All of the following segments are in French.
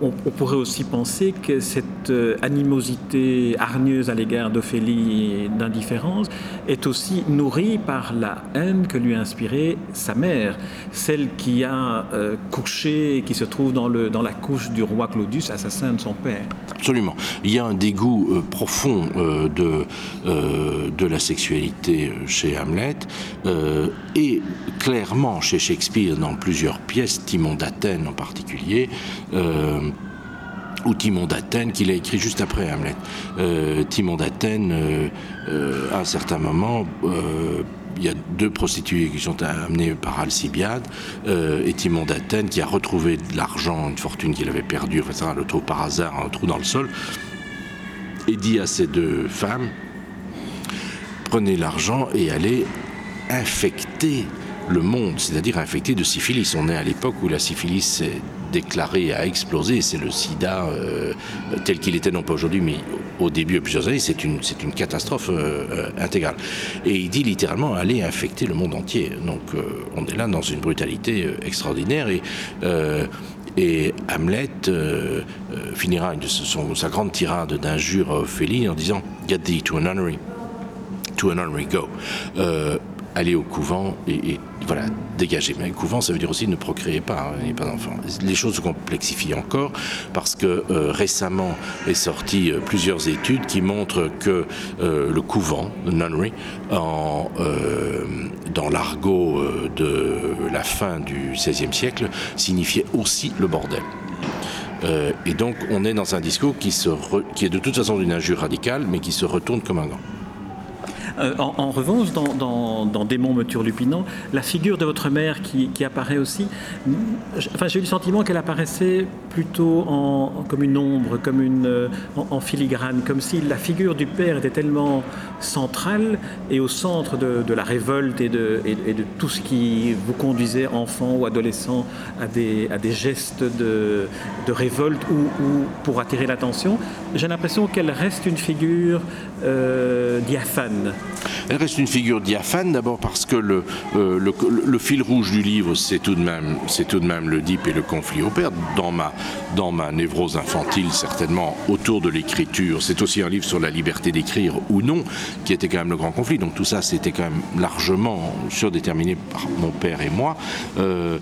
on, pourrait aussi penser que cette euh, animosité hargneuse à l'égard d'Ophélie et d'indifférence est aussi nourrie par la haine que lui a inspirée sa mère, celle qui a euh, couché qui se trouve dans, la couche du roi Claudius, assassin de son père. Absolument. Il y a un dégoût euh, profond de la sexualité chez Hamlet et clairement chez Shakespeare dans plusieurs pièces, Timon d'Athènes en particulier ou Timon d'Athènes, qu'il a écrit juste après Hamlet. Euh, Timon d'Athènes, euh, euh, à un certain moment, il y a deux prostituées qui sont amenées par Alcibiade, et Timon d'Athènes qui a retrouvé de l'argent, une fortune qu'il avait perdue, enfin ça, le trouve par hasard, un trou dans le sol, et dit à ces deux femmes, prenez l'argent et allez infecter le monde, c'est-à-dire infecter de syphilis. On est à l'époque où la syphilis est déclaré à exploser. C'est le sida euh, tel qu'il était, non pas aujourd'hui, mais au début, plusieurs années, c'est une, c'est une catastrophe euh, euh, intégrale. Et il dit littéralement aller infecter le monde entier. Donc on est là dans une brutalité extraordinaire. Et, et Hamlet finira son, sa grande tirade d'injures à Ophélie en disant Get thee to a nunnery, to a nunnery, go aller au couvent et, voilà, dégager. Mais couvent, ça veut dire aussi ne procréer pas, hein, pas d'enfants. Les choses se complexifient encore parce que euh, récemment est sorti euh, plusieurs études qui montrent que euh, le couvent, le nunnery, dans l'argot de la fin du XVIe siècle, signifiait aussi le bordel. et donc on est dans un discours qui est de toute façon d'une injure radicale, mais qui se retourne comme un gant. Euh, en, revanche, dans, dans, Démon me turlupinant, la figure de votre mère qui, apparaît aussi, enfin, j'ai eu le sentiment qu'elle apparaissait plutôt en, comme une ombre, comme une, euh, en, filigrane, comme si la figure du père était tellement centrale et au centre de, la révolte et de, tout ce qui vous conduisait, enfant ou adolescent, à des, gestes de, de révolte ou, pour attirer l'attention. J'ai l'impression qu'elle reste une figure euh, diaphane. Elle reste une figure diaphane, d'abord parce que le, euh, le, fil rouge du livre, c'est tout, de même, même le DIP et le conflit au père. Dans ma, dans ma névrose infantile, certainement, autour de l'écriture, c'est aussi un livre sur la liberté d'écrire ou non, qui était quand même le grand conflit. Donc tout ça, c'était quand même largement surdéterminé par mon père et moi. Euh,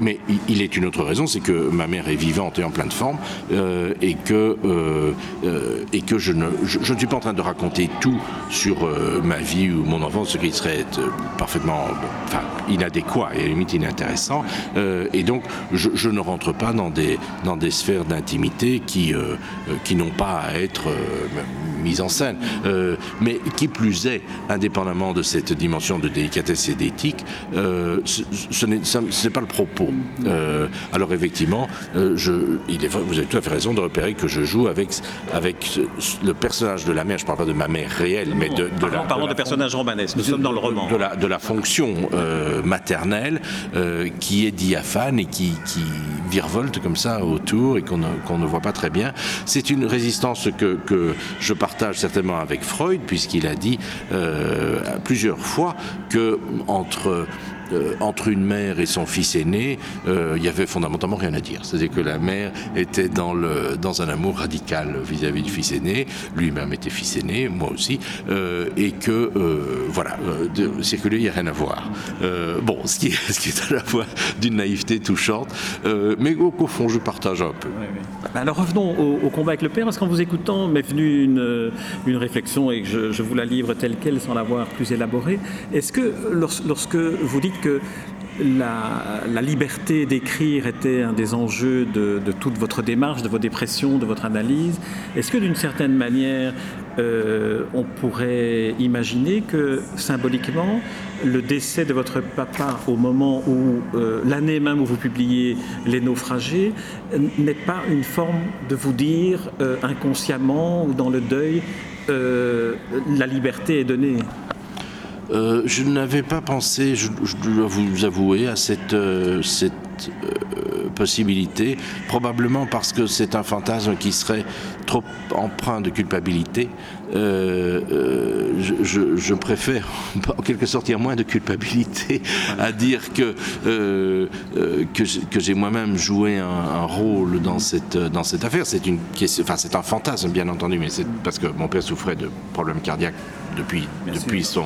mais il est une autre raison, c'est que ma mère est vivante et en pleine forme, euh, et que, euh, euh, et que je, ne, je, ne suis pas en train de raconter tout sur ma vie ou mon enfance, ce qui serait parfaitement enfin, inadéquat et à la limite inintéressant. et donc, je, je, ne rentre pas dans des, dans des sphères d'intimité qui, qui n'ont pas à être mises en scène. mais qui plus est, indépendamment de cette dimension de délicatesse et d'éthique, ce n'est pas le propos euh, alors effectivement, euh, je, il est, vous avez tout à fait raison de repérer que je joue avec, avec le personnage de la mère, je ne parle pas de ma mère réelle, mais de, de la... Parlons de, personnage romanesque, nous sommes dans le roman. De la, de la fonction euh, maternelle qui est diaphane et qui, qui virevolte comme ça autour et qu'on ne, ne, voit pas très bien. C'est une résistance que, que, je partage certainement avec Freud, puisqu'il a dit plusieurs fois que entre euh, entre une mère et son fils aîné, euh, il y avait fondamentalement rien à dire. C'est-à-dire que la mère était dans, le, dans un amour radical vis-à-vis du fils aîné, lui-même était fils aîné, moi aussi, euh, et que, voilà, que lui, il n'y a rien à voir. bon, ce qui, est, à la fois d'une naïveté touchante, mais au, fond, je partage un peu. Bah, alors revenons au, combat avec le père, parce qu'en vous écoutant m'est venue une, une réflexion et je, vous la livre telle qu'elle sans l'avoir plus élaborée. Est-ce que lorsque vous dites que la, liberté d'écrire était un des enjeux de, toute votre démarche, de vos dépressions, de votre analyse. Est-ce que d'une certaine manière, euh, on pourrait imaginer que symboliquement, le décès de votre papa au moment où, euh, l'année même où vous publiez Les naufragés, n'est pas une forme de vous dire euh, inconsciemment ou dans le deuil, la liberté est donnée? Euh, je n'avais pas pensé, je, dois vous avouer, à cette, euh, cette euh, possibilité, probablement parce que c'est un fantasme qui serait trop empreint de culpabilité. Je, préfère, en quelque sorte, y moins de culpabilité à dire que, que, j'ai moi-même joué un, rôle dans cette, dans cette affaire. C'est un fantasme, bien entendu, mais c'est parce que mon père souffrait de problèmes cardiaques depuis, depuis, son,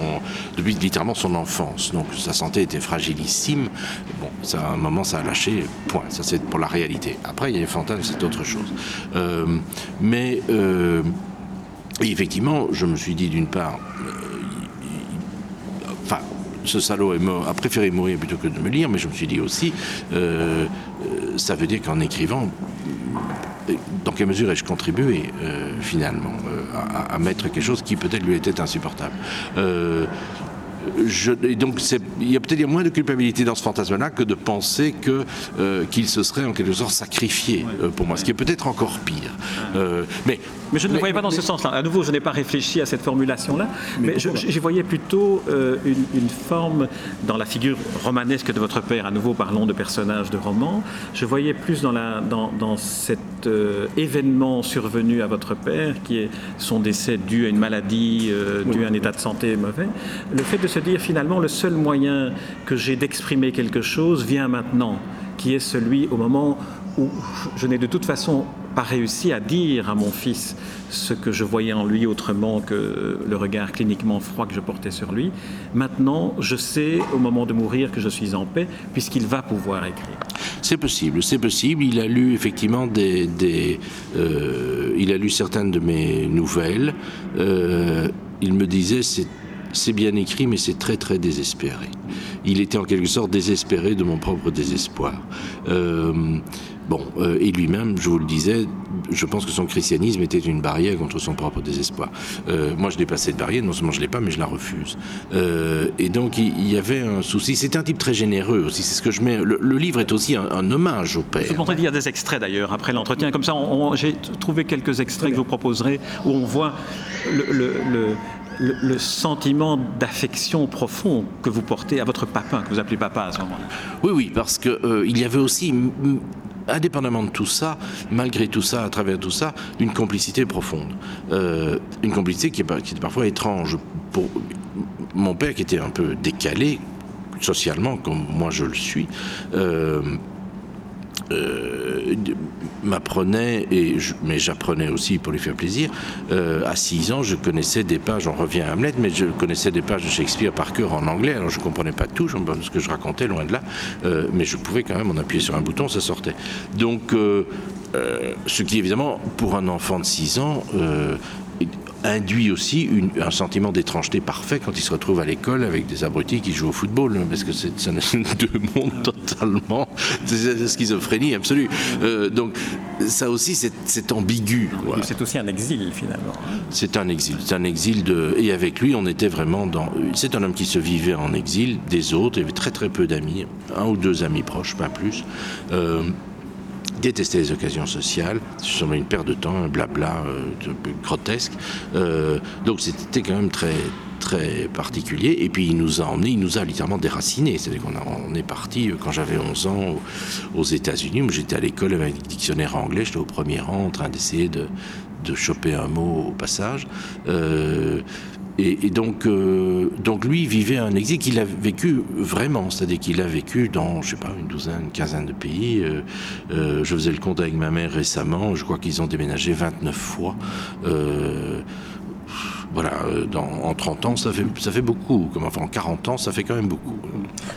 depuis littéralement son enfance. Donc sa santé était fragilissime. Bon, ça, à un moment, ça a lâché, point. Ça, c'est pour la réalité. Après, il y a les fantasmes, c'est autre chose. Euh, mais euh, effectivement, je me suis dit d'une part, euh, enfin, ce salaud a préféré mourir plutôt que de me lire, mais je me suis dit aussi, ça veut dire qu'en écrivant, dans quelle mesure ai-je contribué euh, finalement euh, à, mettre quelque chose qui peut-être lui était insupportable euh, je, et donc il y a peut-être moins de culpabilité dans ce fantasme-là que de penser que qu'il se serait en quelque sorte sacrifié pour moi, ce qui est peut-être encore pire. mais mais je ne le voyais pas dans ce sens-là. À nouveau, je n'ai pas réfléchi à cette formulation-là, mais, j'y voyais plutôt euh, une, forme dans la figure romanesque de votre père. À nouveau, parlons de personnages de roman. Je voyais plus dans, la, dans, dans cet euh, événement survenu à votre père, qui est son décès dû à une maladie, euh, dû à un état de santé mauvais. Le fait de se dire finalement, le seul moyen que j'ai d'exprimer quelque chose vient maintenant, qui est celui au moment où je n'ai de toute façon pas réussi à dire à mon fils ce que je voyais en lui autrement que le regard cliniquement froid que je portais sur lui. Maintenant, je sais au moment de mourir que je suis en paix puisqu'il va pouvoir écrire. C'est possible, c'est possible. Il a lu effectivement des, euh, il a lu certaines de mes nouvelles. Euh, il me disait c'est bien écrit, mais c'est très très désespéré. Il était en quelque sorte désespéré de mon propre désespoir. Euh, Bon, euh, et lui-même, je vous le disais, je pense que son christianisme était une barrière contre son propre désespoir. Euh, moi, je n'ai pas cette barrière, non seulement je ne l'ai pas, mais je la refuse. Euh, et donc, il, y avait un souci. C'est un type très généreux aussi, c'est ce que je mets. Le, livre est aussi un, hommage au père. Je y a des extraits d'ailleurs après l'entretien. Comme ça, j'ai trouvé quelques extraits que je vous proposerai où on voit le, le sentiment d'affection profond que vous portez à votre papa, que vous appelez papa à ce moment-là. Oui, oui, parce qu'il il y avait aussi indépendamment de tout ça, malgré tout ça, à travers tout ça, une complicité profonde. Euh, une complicité qui, est, parfois étrange. Pour mon père, qui était un peu décalé socialement, comme moi je le suis, euh, euh, m'apprenait, mais j'apprenais aussi pour lui faire plaisir. Euh, à 6 ans, je connaissais des pages, on revient à Hamlet, mais je connaissais des pages de Shakespeare par cœur en anglais. Alors je ne comprenais pas tout, ce que je racontais, loin de là, euh, mais je pouvais quand même en appuyer sur un bouton, ça sortait. Donc, ce qui évidemment, pour un enfant de 6 ans, induit aussi un sentiment d'étrangeté parfait quand il se retrouve à l'école avec des abrutis qui jouent au football, parce que c'est deux mondes totalement, c'est schizophrénie absolue. Euh, donc ça aussi, c'est ambigu. C'est aussi un exil finalement. C'est un exil, c'est un exil de... Et avec lui, on était vraiment dans... C'est un homme qui se vivait en exil des autres, il avait très très peu d'amis, un ou deux amis proches, pas plus. Euh, détestait les occasions sociales, ce une perte de temps, un blabla euh, grotesque. Euh, donc c'était quand même très très particulier. Et puis il nous a emmenés, il nous a littéralement déracinés. C'est-à-dire qu'on on est parti euh, quand j'avais 11 ans aux, États-Unis. J'étais à l'école avec un dictionnaire anglais, j'étais au premier rang en train d'essayer de, de choper un mot au passage. Et, donc, euh, donc lui vivait un exil qu'il a vécu vraiment, c'est-à-dire qu'il a vécu dans, je sais pas, une douzaine, une quinzaine de pays. Euh, euh, je faisais le compte avec ma mère récemment, je crois qu'ils ont déménagé 29 fois voilà, euh, dans, en 30 ans, ça fait, ça fait beaucoup. Comme, enfin, en 40 ans, ça fait quand même beaucoup.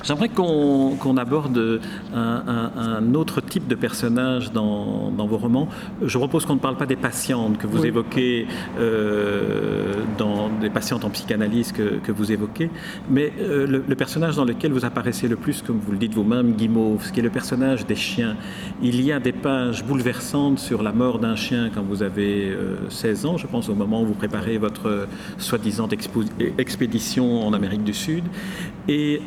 J'aimerais qu'on aborde un, autre type de personnage dans, dans vos romans. Je propose qu'on ne parle pas des patientes que vous évoquez, euh, dans des patientes en psychanalyse que, que vous évoquez, mais euh, le, personnage dans lequel vous apparaissez le plus, comme vous le dites vous-même, Guimauve, ce qui est le personnage des chiens. Il y a des pages bouleversantes sur la mort d'un chien quand vous avez 16 ans, je pense, au moment où vous préparez votre soi-disant expédition en Amérique du Sud. Et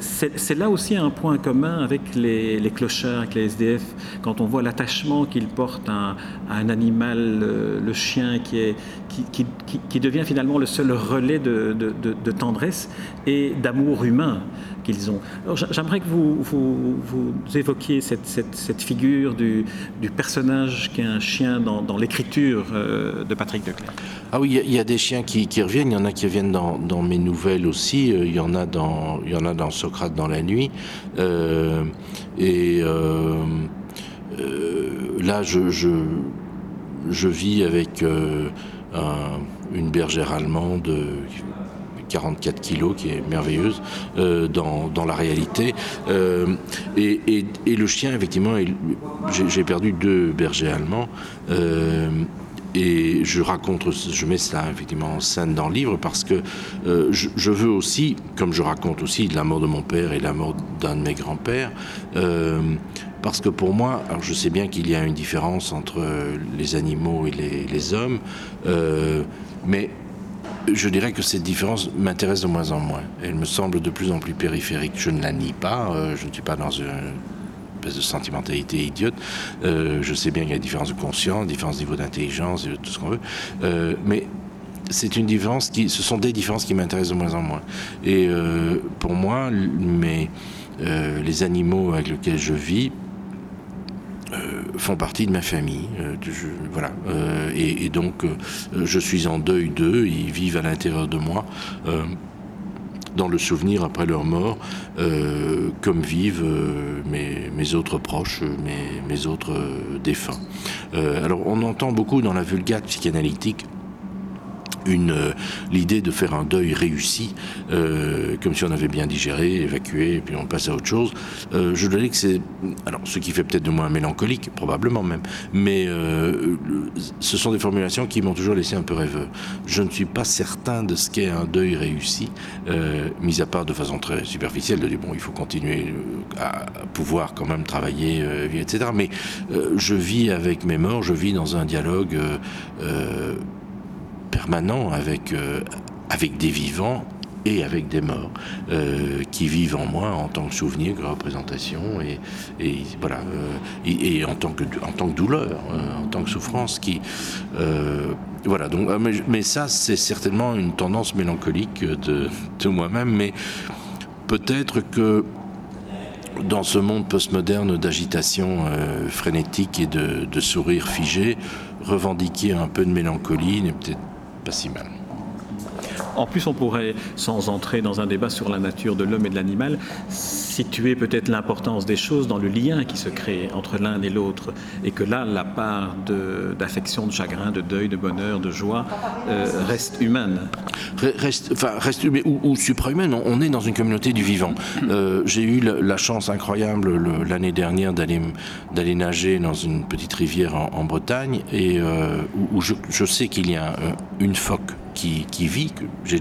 c'est là aussi un point commun avec les, clochards, avec les SDF, quand on voit l'attachement qu'ils portent à, un animal, le chien, qui, devient finalement le seul relais de, tendresse et d'amour humain qu'ils ont. J'aimerais que vous, évoquiez cette, figure du, du, personnage qui est un chien dans, l'écriture euh, de Patrick Leclerc. Ah oui, il y, a des chiens qui, reviennent, il y en a qui reviennent dans, mes nouvelles aussi, euh, il y, en a dans, il y en a dans Socrate dans la nuit. Euh, et euh, là, je, je, vis avec un, une bergère allemande 44 kilos, qui est merveilleuse dans, dans, la réalité. Et, et, le chien, effectivement, j'ai perdu deux bergers allemands. Et je raconte, je mets cela effectivement en scène dans le livre parce que euh, je, veux aussi, comme je raconte aussi la mort de mon père et la mort d'un de mes grands-pères, euh, parce que pour moi, alors je sais bien qu'il y a une différence entre les animaux et les, hommes, euh, mais je dirais que cette différence m'intéresse de moins en moins. Elle me semble de plus en plus périphérique. Je ne la nie pas, je ne suis pas dans une de sentimentalité idiote. Euh, je sais bien qu'il y a différence de conscience, différence de niveau d'intelligence tout ce qu'on veut. Euh, mais c'est une différence qui, ce sont des différences qui m'intéressent de moins en moins. Et euh, pour moi, mes, les animaux avec lesquels je vis font partie de ma famille. Voilà. Et, donc, je suis en deuil d'eux. Ils vivent à l'intérieur de moi. Euh, dans le souvenir après leur mort, euh, comme vivent euh, mes, autres proches, mes, mes autres euh, défunts. alors on entend beaucoup dans la vulgate psychanalytique une euh, l'idée de faire un deuil réussi euh, comme si on avait bien digéré évacué et puis on passe à autre chose. Euh, je dirais que c'est alors ce qui fait peut-être de moi mélancolique probablement même mais euh, ce sont des formulations qui m'ont toujours laissé un peu rêveux. Je ne suis pas certain de ce qu'est un deuil réussi euh, mis à part de façon très superficielle de dire bon il faut continuer euh, à pouvoir quand même travailler etc mais je vis avec mes morts je vis dans un dialogue permanent avec, euh, avec des vivants et avec des morts euh, qui vivent en moi en tant que souvenir, que représentation et, voilà euh, et, en tant que en tant que douleur, en tant que souffrance qui voilà donc mais, ça c'est certainement une tendance mélancolique de, de moi-même mais peut-être que dans ce monde postmoderne d'agitation frénétique et de, de sourire figé revendiquer un peu de mélancolie n'est peut-être pas si mal. En plus, on pourrait, sans entrer dans un débat sur la nature de l'homme et de l'animal, situer peut-être l'importance des choses dans le lien qui se crée entre l'un et l'autre, et que là, la part d'affection, de, de chagrin, de deuil, de bonheur, de joie euh, reste humaine. Reste, enfin, reste humaine ou, ou suprahumaine. On est dans une communauté du vivant. Euh, J'ai eu la, la chance incroyable l'année dernière d'aller d'aller nager dans une petite rivière en, en Bretagne et euh, où, où je, je sais qu'il y a une phoque qui, vit, elle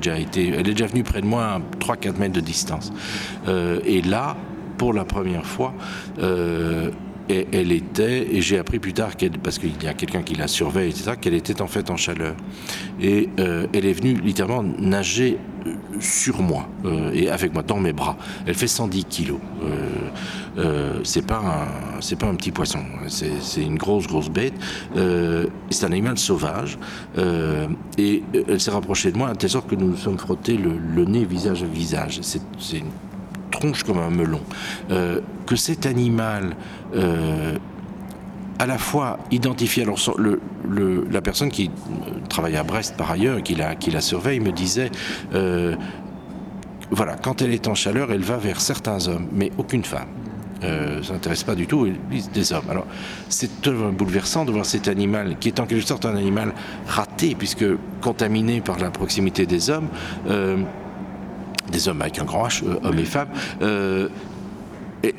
est déjà venue près de moi à 3-4 mètres de distance. Euh, et là, pour la première fois, euh, et elle était, et j'ai appris plus tard, qu parce qu'il y a quelqu'un qui la surveille, etc., qu'elle était en fait en chaleur. Et euh, elle est venue littéralement nager euh, sur moi, euh, et avec moi, dans mes bras. Elle fait 110 kilos. Euh, c'est pas, un, pas un petit poisson, c'est une grosse, grosse bête. C'est un animal sauvage. Et elle s'est rapprochée de moi à telle sorte que nous nous sommes frottés le, le nez visage à visage. C'est une tronche comme un melon. Euh, que cet animal euh, à la fois identifié alors le, la personne qui travaille à Brest par ailleurs qui la, qui la surveille me disait euh, voilà quand elle est en chaleur elle va vers certains hommes mais aucune femme euh, s'intéresse pas du tout des hommes alors c'est bouleversant de voir cet animal qui est en quelque sorte un animal raté puisque contaminé par la proximité des hommes euh, des hommes avec un grand H, euh, hommes et femmes, euh,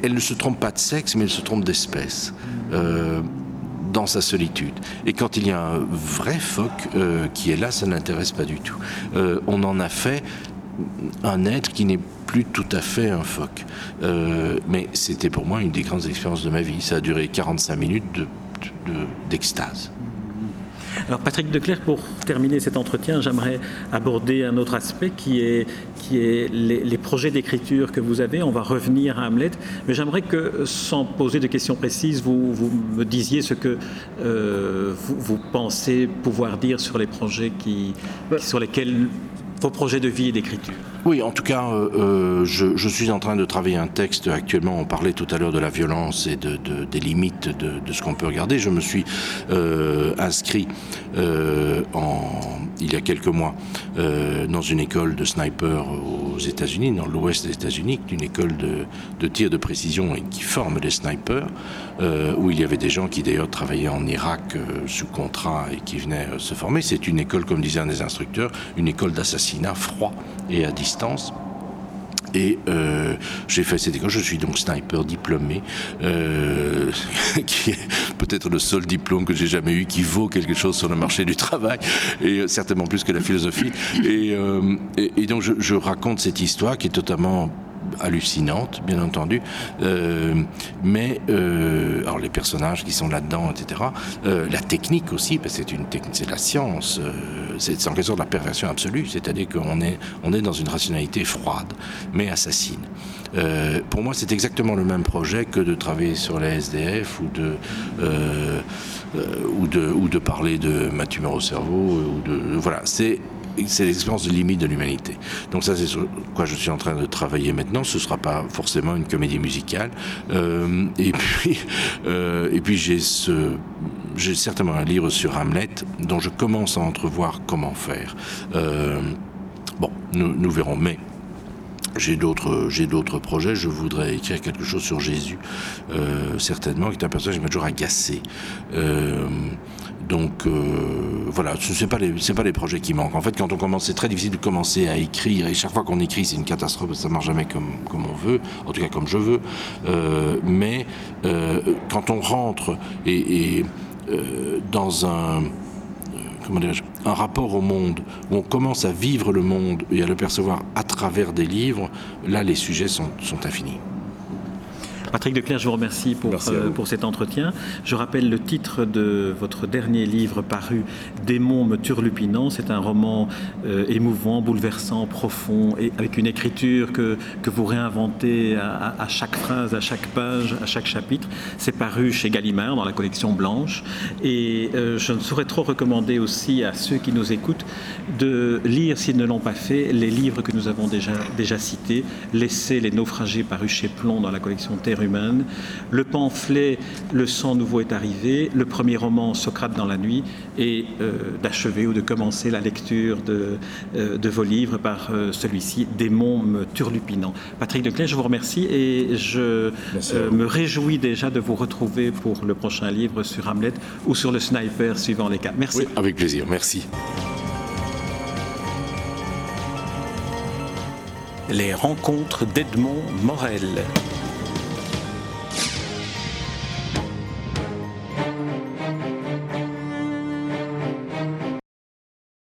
elle ne se trompe pas de sexe, mais elle se trompe d'espèce. Euh, dans sa solitude. Et quand il y a un vrai phoque qui est là, ça n'intéresse pas du tout. On en a fait un être qui n'est plus tout à fait un phoque. Mais c'était pour moi une des grandes expériences de ma vie. Ça a duré 45 minutes d'extase. De, de, Alors Patrick Declerc, pour terminer cet entretien, j'aimerais aborder un autre aspect qui est, qui est les, projets d'écriture que vous avez. On va revenir à Hamlet, mais j'aimerais que, sans poser de questions précises, vous, vous me disiez ce que euh, vous, pensez pouvoir dire sur les projets qui, sur lesquels vos projets de vie et d'écriture. Oui, en tout cas, euh, euh, je, suis en train de travailler un texte actuellement. On parlait tout à l'heure de la violence et de, des limites de, ce qu'on peut regarder. Je me suis euh, inscrit en, il y a quelques mois dans une école de sniper aux États-Unis, dans l'ouest des États-Unis, une école de, de, tir de précision et qui forme des snipers, où il y avait des gens qui d'ailleurs travaillaient en Irak sous contrat et qui venaient se former. C'est une école, comme disait un des instructeurs, une école d'assassinat froid et à distance. Et euh, j'ai fait cette école, je suis donc sniper diplômé, euh, qui est peut-être le seul diplôme que j'ai jamais eu qui vaut quelque chose sur le marché du travail, et euh, certainement plus que la philosophie. Et, et, donc je, raconte cette histoire qui est totalement hallucinante, bien entendu, euh, mais euh, alors les personnages qui sont là-dedans, etc. Euh, la technique aussi, parce que c'est une technique, la science, c'est en quelque sorte la perversion absolue, c'est-à-dire qu'on est on est dans une rationalité froide, mais assassine. pour moi, c'est exactement le même projet que de travailler sur les SDF ou de ou de ou de parler de ma tumeur au cerveau ou de voilà, c'est c'est l'expérience de limite de l'humanité. Donc ça, c'est sur quoi je suis en train de travailler maintenant. Ce ne sera pas forcément une comédie musicale. Euh, et puis, euh, et puis j'ai ce, j'ai certainement un livre sur Hamlet dont je commence à entrevoir comment faire. Euh, bon, nous, verrons. Mais j'ai d'autres, projets. Je voudrais écrire quelque chose sur Jésus, euh, certainement, qui est un personnage qui m'a toujours agacé. Euh, donc euh, voilà, ce n'est pas, les, projets qui manquent. En fait, quand on commence, c'est très difficile de commencer à écrire. Et chaque fois qu'on écrit, c'est une catastrophe. Ça marche jamais comme, on veut, en tout cas comme je veux. mais quand on rentre et, dans un comment un rapport au monde, où on commence à vivre le monde et à le percevoir à travers des livres, là les sujets sont infinis. Patrick Declerc, je vous remercie pour, euh, pour cet entretien. Je rappelle le titre de votre dernier livre paru, Démons me turlupinant. C'est un roman euh, émouvant, bouleversant, profond, et avec une écriture que, que vous réinventez à, chaque phrase, à chaque page, à chaque chapitre. C'est paru chez Gallimard dans la collection Blanche. Et euh, je ne saurais trop recommander aussi à ceux qui nous écoutent de lire, s'ils ne l'ont pas fait, les livres que nous avons déjà, déjà cités. Laissez les naufragés parus chez Plomb dans la collection Terre le pamphlet Le sang nouveau est arrivé, le premier roman Socrate dans la nuit, et euh, d'achever ou de commencer la lecture de, euh, de vos livres par euh, celui-ci, Démons me turlupinant. Patrick Declerc, je vous remercie et je me réjouis déjà de vous retrouver pour le prochain livre sur Hamlet ou sur le sniper, suivant les cas. Merci. avec plaisir, merci. Les rencontres d'Edmond Morel.